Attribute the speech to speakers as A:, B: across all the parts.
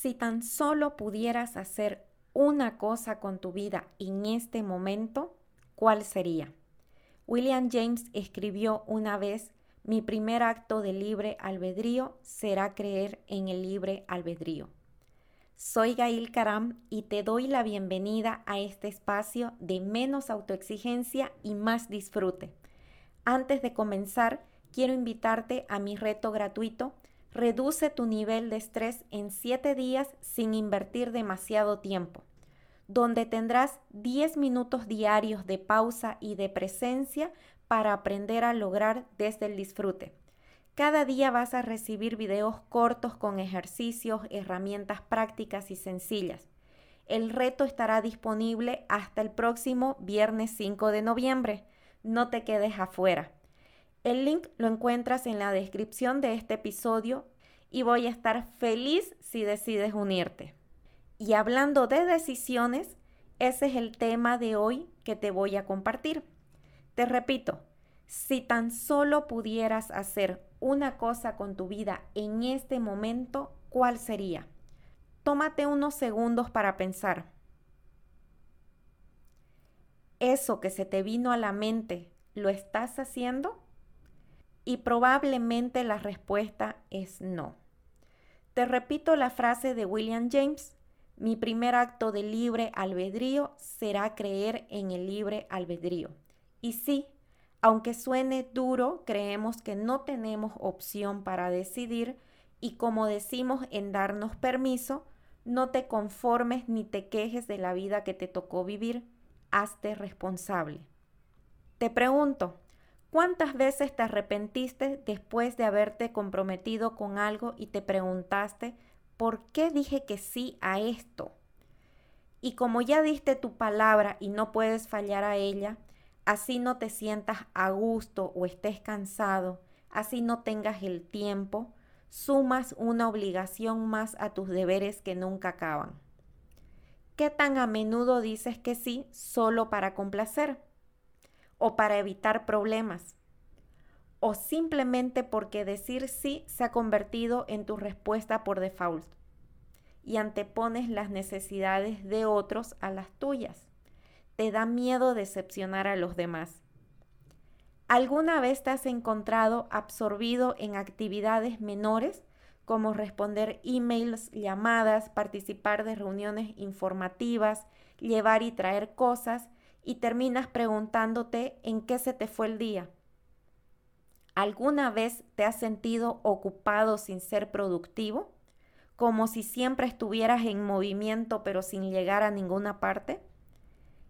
A: Si tan solo pudieras hacer una cosa con tu vida en este momento, ¿cuál sería? William James escribió una vez, mi primer acto de libre albedrío será creer en el libre albedrío. Soy Gail Karam y te doy la bienvenida a este espacio de menos autoexigencia y más disfrute. Antes de comenzar, quiero invitarte a mi reto gratuito Reduce tu nivel de estrés en 7 días sin invertir demasiado tiempo, donde tendrás 10 minutos diarios de pausa y de presencia para aprender a lograr desde el disfrute. Cada día vas a recibir videos cortos con ejercicios, herramientas prácticas y sencillas. El reto estará disponible hasta el próximo viernes 5 de noviembre. No te quedes afuera. El link lo encuentras en la descripción de este episodio y voy a estar feliz si decides unirte. Y hablando de decisiones, ese es el tema de hoy que te voy a compartir. Te repito, si tan solo pudieras hacer una cosa con tu vida en este momento, ¿cuál sería? Tómate unos segundos para pensar. ¿Eso que se te vino a la mente, lo estás haciendo? Y probablemente la respuesta es no. Te repito la frase de William James, mi primer acto de libre albedrío será creer en el libre albedrío. Y sí, aunque suene duro, creemos que no tenemos opción para decidir y como decimos en darnos permiso, no te conformes ni te quejes de la vida que te tocó vivir, hazte responsable. Te pregunto, ¿Cuántas veces te arrepentiste después de haberte comprometido con algo y te preguntaste, ¿por qué dije que sí a esto? Y como ya diste tu palabra y no puedes fallar a ella, así no te sientas a gusto o estés cansado, así no tengas el tiempo, sumas una obligación más a tus deberes que nunca acaban. ¿Qué tan a menudo dices que sí solo para complacer? O para evitar problemas, o simplemente porque decir sí se ha convertido en tu respuesta por default y antepones las necesidades de otros a las tuyas. Te da miedo decepcionar a los demás. ¿Alguna vez te has encontrado absorbido en actividades menores como responder emails, llamadas, participar de reuniones informativas, llevar y traer cosas y terminas preguntándote en qué se te fue el día. ¿Alguna vez te has sentido ocupado sin ser productivo? Como si siempre estuvieras en movimiento pero sin llegar a ninguna parte?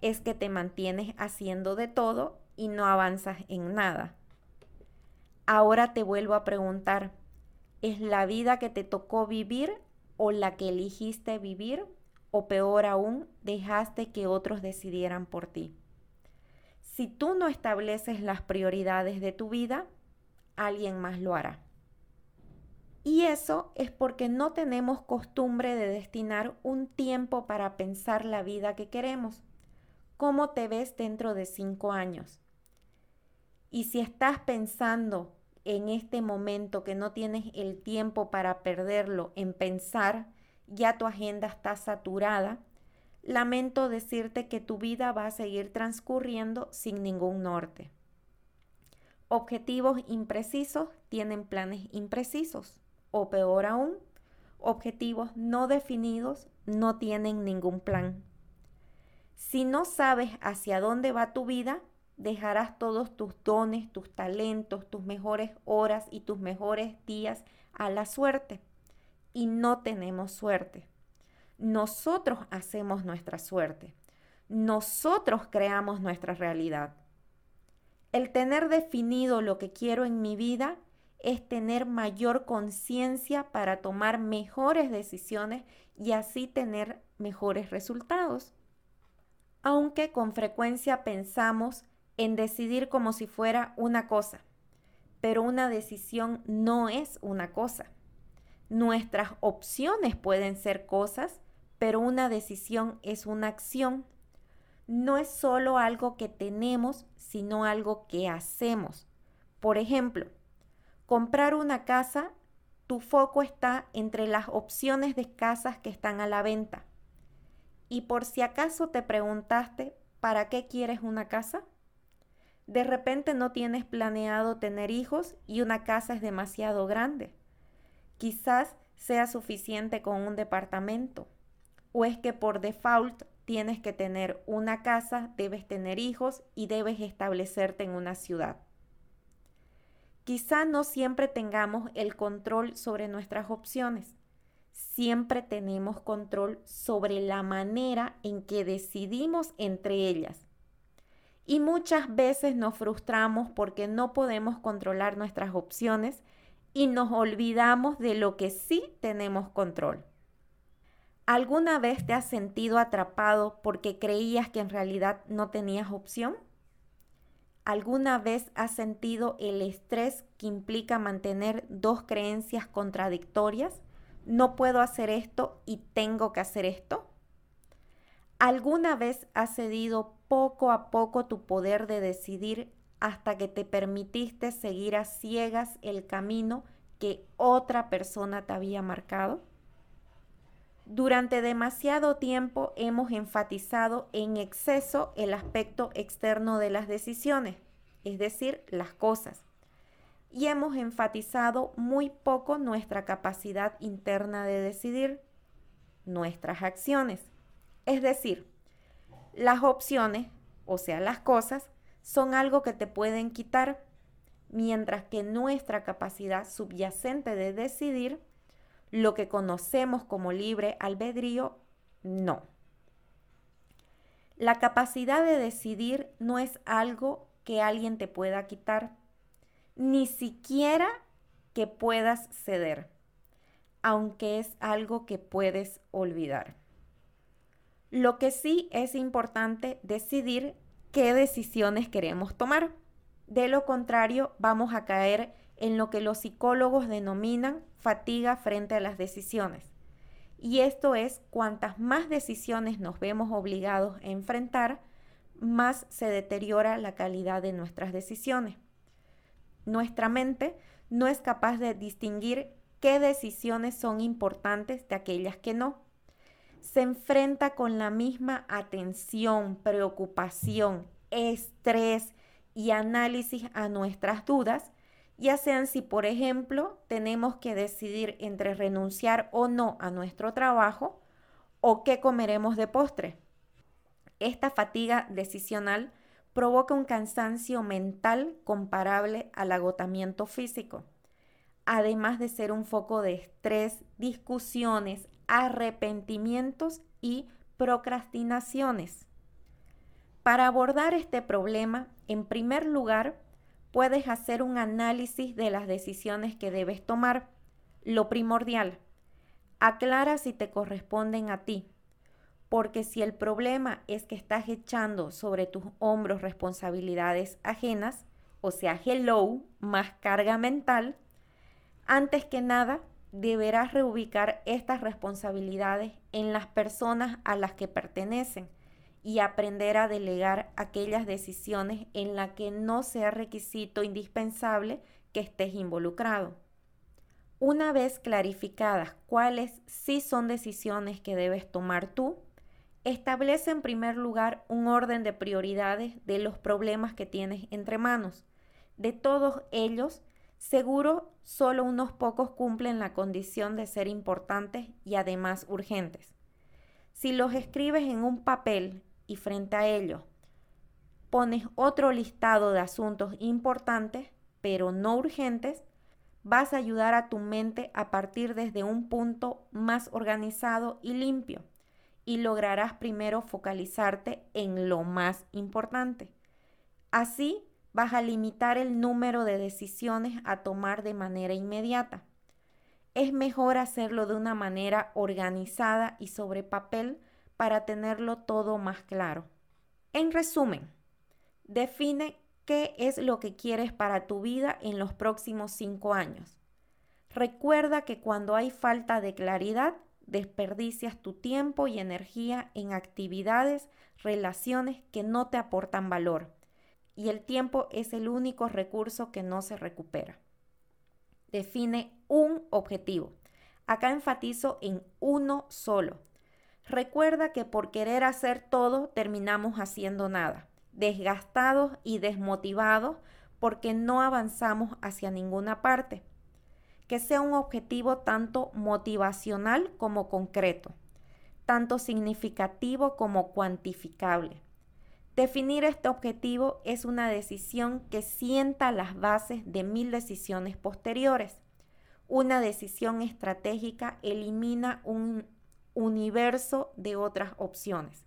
A: Es que te mantienes haciendo de todo y no avanzas en nada. Ahora te vuelvo a preguntar, ¿es la vida que te tocó vivir o la que eligiste vivir? O peor aún, dejaste que otros decidieran por ti. Si tú no estableces las prioridades de tu vida, alguien más lo hará. Y eso es porque no tenemos costumbre de destinar un tiempo para pensar la vida que queremos. ¿Cómo te ves dentro de cinco años? Y si estás pensando en este momento que no tienes el tiempo para perderlo en pensar ya tu agenda está saturada, lamento decirte que tu vida va a seguir transcurriendo sin ningún norte. Objetivos imprecisos tienen planes imprecisos o peor aún, objetivos no definidos no tienen ningún plan. Si no sabes hacia dónde va tu vida, dejarás todos tus dones, tus talentos, tus mejores horas y tus mejores días a la suerte y no tenemos suerte. Nosotros hacemos nuestra suerte. Nosotros creamos nuestra realidad. El tener definido lo que quiero en mi vida es tener mayor conciencia para tomar mejores decisiones y así tener mejores resultados. Aunque con frecuencia pensamos en decidir como si fuera una cosa, pero una decisión no es una cosa. Nuestras opciones pueden ser cosas, pero una decisión es una acción. No es solo algo que tenemos, sino algo que hacemos. Por ejemplo, comprar una casa tu foco está entre las opciones de casas que están a la venta. Y por si acaso te preguntaste, ¿para qué quieres una casa? De repente no tienes planeado tener hijos y una casa es demasiado grande. Quizás sea suficiente con un departamento. O es que por default tienes que tener una casa, debes tener hijos y debes establecerte en una ciudad. Quizá no siempre tengamos el control sobre nuestras opciones. Siempre tenemos control sobre la manera en que decidimos entre ellas. Y muchas veces nos frustramos porque no podemos controlar nuestras opciones y nos olvidamos de lo que sí tenemos control. ¿Alguna vez te has sentido atrapado porque creías que en realidad no tenías opción? ¿Alguna vez has sentido el estrés que implica mantener dos creencias contradictorias? No puedo hacer esto y tengo que hacer esto. ¿Alguna vez has cedido poco a poco tu poder de decidir hasta que te permitiste seguir a ciegas el camino que otra persona te había marcado? Durante demasiado tiempo hemos enfatizado en exceso el aspecto externo de las decisiones, es decir, las cosas, y hemos enfatizado muy poco nuestra capacidad interna de decidir, nuestras acciones. Es decir, las opciones, o sea, las cosas, son algo que te pueden quitar, mientras que nuestra capacidad subyacente de decidir lo que conocemos como libre albedrío, no. La capacidad de decidir no es algo que alguien te pueda quitar, ni siquiera que puedas ceder, aunque es algo que puedes olvidar. Lo que sí es importante decidir qué decisiones queremos tomar. De lo contrario, vamos a caer en lo que los psicólogos denominan fatiga frente a las decisiones. Y esto es cuantas más decisiones nos vemos obligados a enfrentar, más se deteriora la calidad de nuestras decisiones. Nuestra mente no es capaz de distinguir qué decisiones son importantes de aquellas que no. Se enfrenta con la misma atención, preocupación, estrés y análisis a nuestras dudas ya sean si, por ejemplo, tenemos que decidir entre renunciar o no a nuestro trabajo o qué comeremos de postre. Esta fatiga decisional provoca un cansancio mental comparable al agotamiento físico, además de ser un foco de estrés, discusiones, arrepentimientos y procrastinaciones. Para abordar este problema, en primer lugar, puedes hacer un análisis de las decisiones que debes tomar. Lo primordial, aclara si te corresponden a ti, porque si el problema es que estás echando sobre tus hombros responsabilidades ajenas, o sea, hello, más carga mental, antes que nada deberás reubicar estas responsabilidades en las personas a las que pertenecen y aprender a delegar aquellas decisiones en las que no sea requisito indispensable que estés involucrado. Una vez clarificadas cuáles sí son decisiones que debes tomar tú, establece en primer lugar un orden de prioridades de los problemas que tienes entre manos. De todos ellos, seguro solo unos pocos cumplen la condición de ser importantes y además urgentes. Si los escribes en un papel y frente a ello pones otro listado de asuntos importantes, pero no urgentes, vas a ayudar a tu mente a partir desde un punto más organizado y limpio y lograrás primero focalizarte en lo más importante. Así vas a limitar el número de decisiones a tomar de manera inmediata. Es mejor hacerlo de una manera organizada y sobre papel para tenerlo todo más claro. En resumen, define qué es lo que quieres para tu vida en los próximos cinco años. Recuerda que cuando hay falta de claridad, desperdicias tu tiempo y energía en actividades, relaciones que no te aportan valor. Y el tiempo es el único recurso que no se recupera. Define un objetivo. Acá enfatizo en uno solo. Recuerda que por querer hacer todo terminamos haciendo nada, desgastados y desmotivados porque no avanzamos hacia ninguna parte. Que sea un objetivo tanto motivacional como concreto, tanto significativo como cuantificable. Definir este objetivo es una decisión que sienta las bases de mil decisiones posteriores. Una decisión estratégica elimina un universo de otras opciones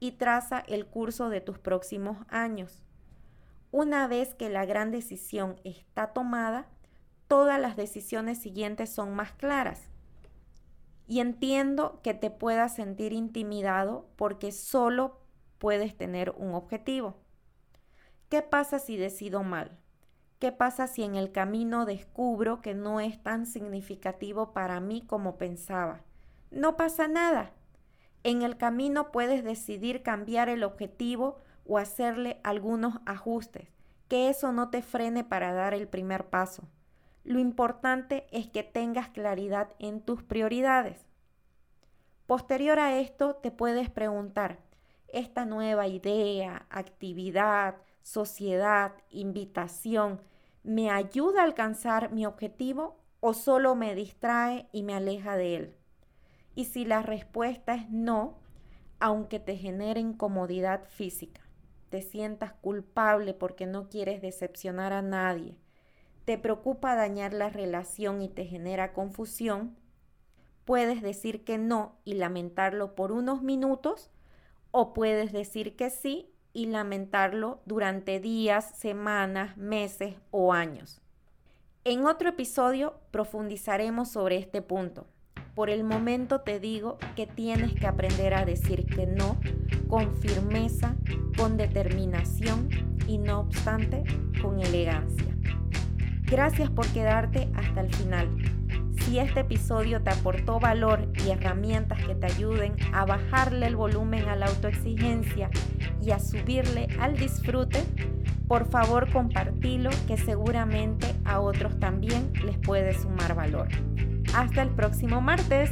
A: y traza el curso de tus próximos años. Una vez que la gran decisión está tomada, todas las decisiones siguientes son más claras. Y entiendo que te puedas sentir intimidado porque solo puedes tener un objetivo. ¿Qué pasa si decido mal? ¿Qué pasa si en el camino descubro que no es tan significativo para mí como pensaba? No pasa nada. En el camino puedes decidir cambiar el objetivo o hacerle algunos ajustes, que eso no te frene para dar el primer paso. Lo importante es que tengas claridad en tus prioridades. Posterior a esto, te puedes preguntar, esta nueva idea, actividad, sociedad, invitación, ¿me ayuda a alcanzar mi objetivo o solo me distrae y me aleja de él? Y si la respuesta es no, aunque te genere incomodidad física, te sientas culpable porque no quieres decepcionar a nadie, te preocupa dañar la relación y te genera confusión, puedes decir que no y lamentarlo por unos minutos o puedes decir que sí y lamentarlo durante días, semanas, meses o años. En otro episodio profundizaremos sobre este punto. Por el momento te digo que tienes que aprender a decir que no con firmeza, con determinación y no obstante con elegancia. Gracias por quedarte hasta el final. Si este episodio te aportó valor y herramientas que te ayuden a bajarle el volumen a la autoexigencia y a subirle al disfrute, por favor compartilo que seguramente a otros también les puede sumar valor. Hasta el próximo martes.